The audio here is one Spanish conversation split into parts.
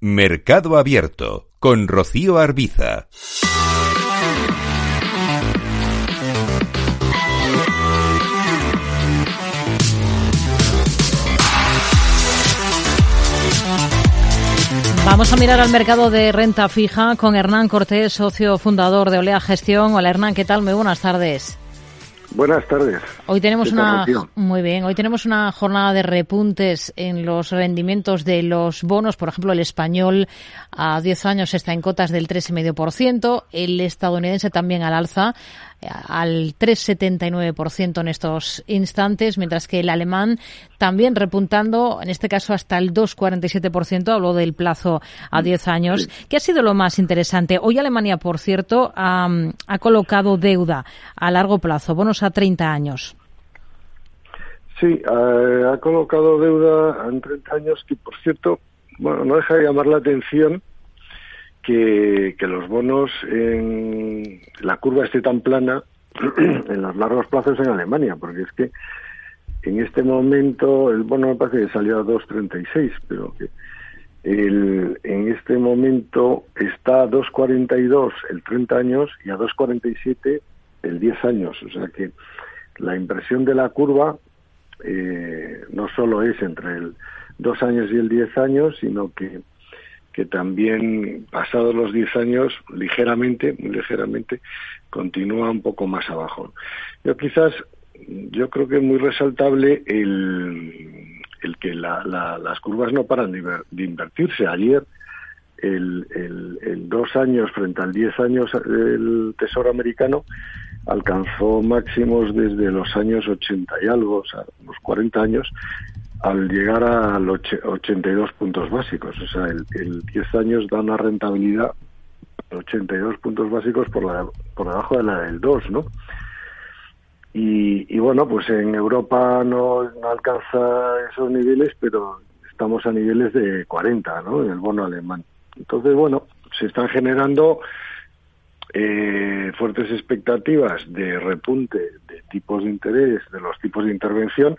Mercado Abierto con Rocío Arbiza. Vamos a mirar al mercado de renta fija con Hernán Cortés, socio fundador de Olea Gestión. Hola Hernán, ¿qué tal? Muy buenas tardes. Buenas tardes. Hoy tenemos una muy bien. Hoy tenemos una jornada de repuntes en los rendimientos de los bonos. Por ejemplo, el español a 10 años está en cotas del 3,5%, el estadounidense también al alza al 3,79% en estos instantes, mientras que el alemán también repuntando, en este caso hasta el 2,47%, habló del plazo a 10 años. ¿Qué ha sido lo más interesante? Hoy Alemania, por cierto, ha, colocado deuda a largo plazo, bonos a 30 años. Sí, ha colocado deuda en 30 años que, por cierto, bueno, no deja de llamar la atención que, los bonos en la curva esté tan plana en los largos plazos en Alemania, porque es que en este momento el bono me parece que salió a 2.36, pero que el, en este momento está a 2.42 el 30 años y a 2.47 el 10 años. O sea que la impresión de la curva eh, no solo es entre el 2 años y el 10 años, sino que que también pasados los 10 años, ligeramente, muy ligeramente, continúa un poco más abajo. Yo quizás, yo creo que es muy resaltable el, el que las curvas no paran de, invertirse. Ayer, el, el, dos años frente al 10 años del Tesoro americano alcanzó máximos desde los años 80 y algo, o sea, unos 40 años, al llegar a los 82 puntos básicos. O sea, el, 10 años da una rentabilidad 82 puntos básicos por, la, por debajo de la del 2, ¿no? Y, y bueno, pues en Europa no, no, alcanza esos niveles, pero estamos a niveles de 40, ¿no? En el bono alemán. Entonces, bueno, se están generando eh, fuertes expectativas de repunte de tipos de interés, de los tipos de intervención,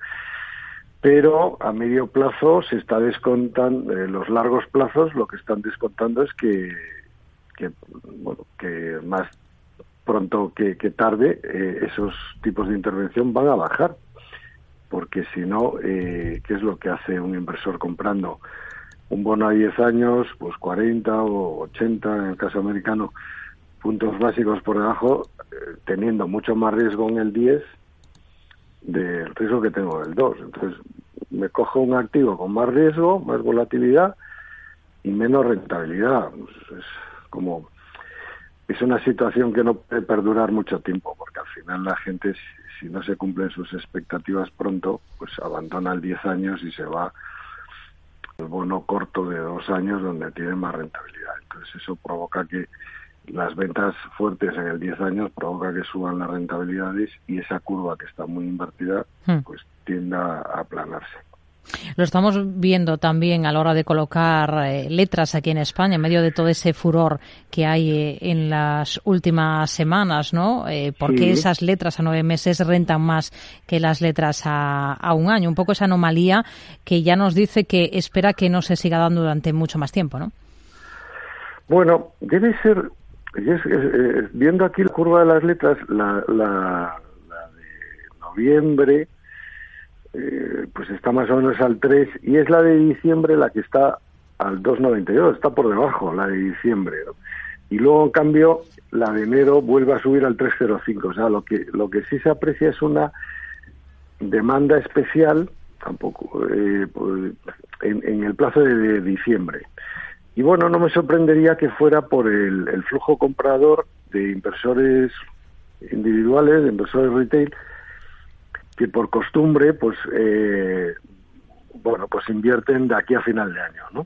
pero a medio plazo se está descontando, en los largos plazos lo que están descontando es que, que bueno, que más pronto que, tarde eh, esos tipos de intervención van a bajar, porque si no, eh, ¿qué es lo que hace un inversor comprando un bono a 10 años, pues 40 o 80 en el caso americano, puntos básicos por debajo, eh, teniendo mucho más riesgo en el 10 del riesgo que tengo del 2. Entonces, me cojo un activo con más riesgo, más volatilidad y menos rentabilidad. Es como es una situación que no puede perdurar mucho tiempo, porque al final la gente, si, no se cumplen sus expectativas pronto, pues abandona el 10 años y se va al bono corto de dos años donde tiene más rentabilidad. Entonces eso provoca que las ventas fuertes en el 10 años provoca que suban las rentabilidades y esa curva que está muy invertida hmm. pues tienda a aplanarse. Lo estamos viendo también a la hora de colocar eh, letras aquí en España, en medio de todo ese furor que hay eh, en las últimas semanas, ¿no? Eh, ¿Por qué esas letras a nueve meses rentan más que las letras a, a, un año? Un poco esa anomalía que ya nos dice que espera que no se siga dando durante mucho más tiempo, ¿no? Bueno, debe ser viendo aquí la curva de las letras, la, la, de noviembre, eh, pues está más o menos al 3, y es la de diciembre la que está al 2,92, está por debajo la de diciembre. Y luego, en cambio, la de enero vuelve a subir al 3,05. O sea, lo que, lo que sí se aprecia es una demanda especial, tampoco, eh, pues, en, el plazo de diciembre. Y bueno, no me sorprendería que fuera por el, flujo comprador de inversores individuales, de inversores retail, que por costumbre, pues, eh, bueno, pues invierten de aquí a final de año, ¿no?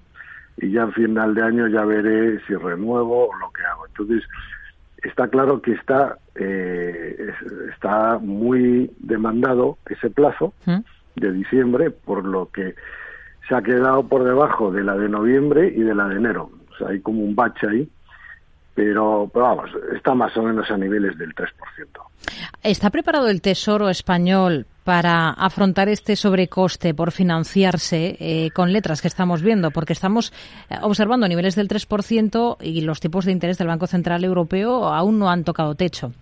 Y ya a final de año ya veré si renuevo o lo que hago. Entonces, está claro que está, eh, está muy demandado ese plazo ¿Mm? de diciembre, por lo que se ha quedado por debajo de la de noviembre y de la de enero. O sea, hay como un bache ahí, pero, vamos, está más o menos a niveles del 3%. ¿Está preparado el Tesoro español para afrontar este sobrecoste por financiarse eh, con letras que estamos viendo? Porque estamos eh, observando niveles del 3% y los tipos de interés del Banco Central Europeo aún no han tocado techo.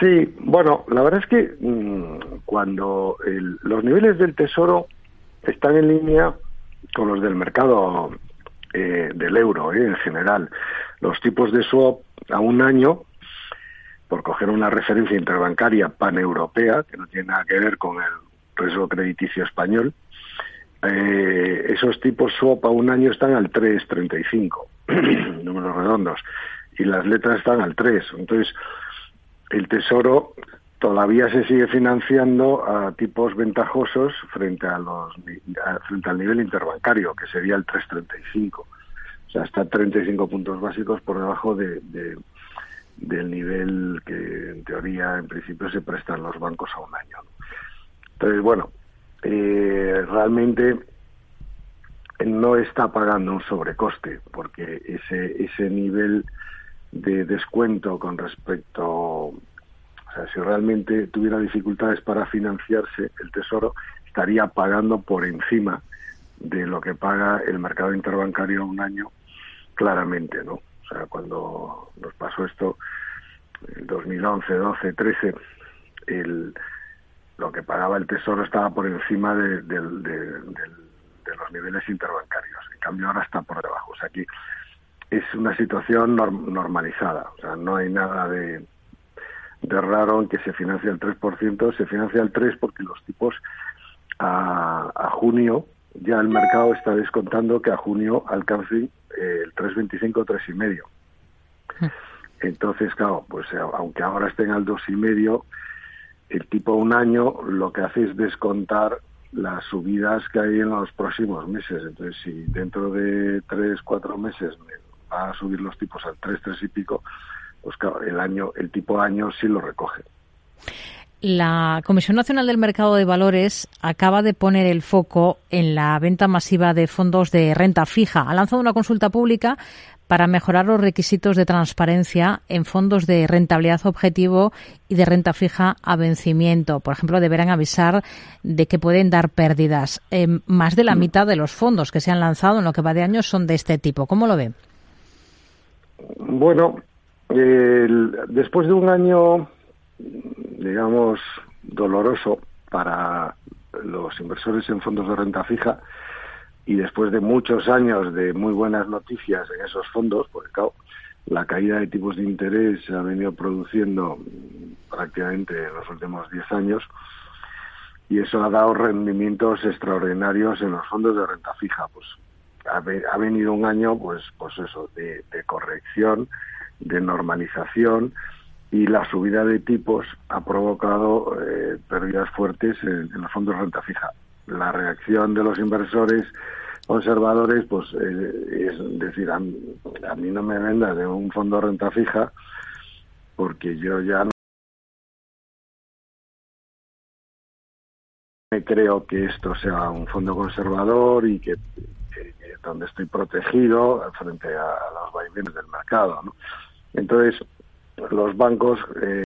Sí, bueno, la verdad es que mm, cuando los niveles del Tesoro están en línea con los del mercado eh, del euro en general, los tipos de swap a un año por coger una referencia interbancaria paneuropea, que no tiene nada que ver con el riesgo crediticio español, eh, esos tipos swap a un año están al 3,35, números redondos, y las letras están al 3. Entonces, el Tesoro todavía se sigue financiando a tipos ventajosos frente a los frente al nivel interbancario, que sería el 3,35. O sea, está 35 puntos básicos por debajo de del nivel que en teoría en principio se prestan los bancos a un año. Entonces, bueno, eh, realmente no está pagando un sobrecoste porque ese, ese nivel de descuento con respecto, o sea, si realmente tuviera dificultades para financiarse, el Tesoro estaría pagando por encima de lo que paga el mercado interbancario un año claramente, ¿no? O sea, cuando nos pasó esto, en 2011, 12, 13, el, lo que pagaba el Tesoro estaba por encima de, los niveles interbancarios. En cambio, ahora está por debajo. O sea, aquí es una situación normalizada. O sea, no hay nada de, raro en que se financie el 3%. Se financia el 3% porque los tipos a, a junio ya el mercado está descontando que a junio alcancen el 3,25 o 3,5. Entonces, claro, pues eh, aunque ahora estén al 2,5, el tipo un año lo que hace es descontar las subidas que hay en los próximos meses. Entonces, si dentro de 3, 4 meses va a subir los tipos al 3, 3 y pico, pues claro, el, año, el tipo año sí lo recoge. La Comisión Nacional del Mercado de Valores acaba de poner el foco en la venta masiva de fondos de renta fija. Ha lanzado una consulta pública para mejorar los requisitos de transparencia en fondos de rentabilidad objetivo y de renta fija a vencimiento. Por ejemplo, deberán avisar de que pueden dar pérdidas. Eh, más de la mm. mitad de los fondos que se han lanzado en lo que va de año son de este tipo. ¿Cómo lo ven? Bueno, después de un año digamos, doloroso para los inversores en fondos de renta fija y después de muchos años de muy buenas noticias en esos fondos, porque claro, la caída de tipos de interés se ha venido produciendo prácticamente en los últimos 10 años y eso ha dado rendimientos extraordinarios en los fondos de renta fija. Pues ha, venido un año, pues, pues eso, de corrección, de normalización y la subida de tipos ha provocado eh, pérdidas fuertes en, los fondos de renta fija. La reacción de los inversores conservadores, pues eh, es decir, a, mí no me venda de un fondo de renta fija porque yo ya no creo que esto sea un fondo conservador y que, donde estoy protegido frente a los vaivenes del mercado. Entonces, los bancos eh,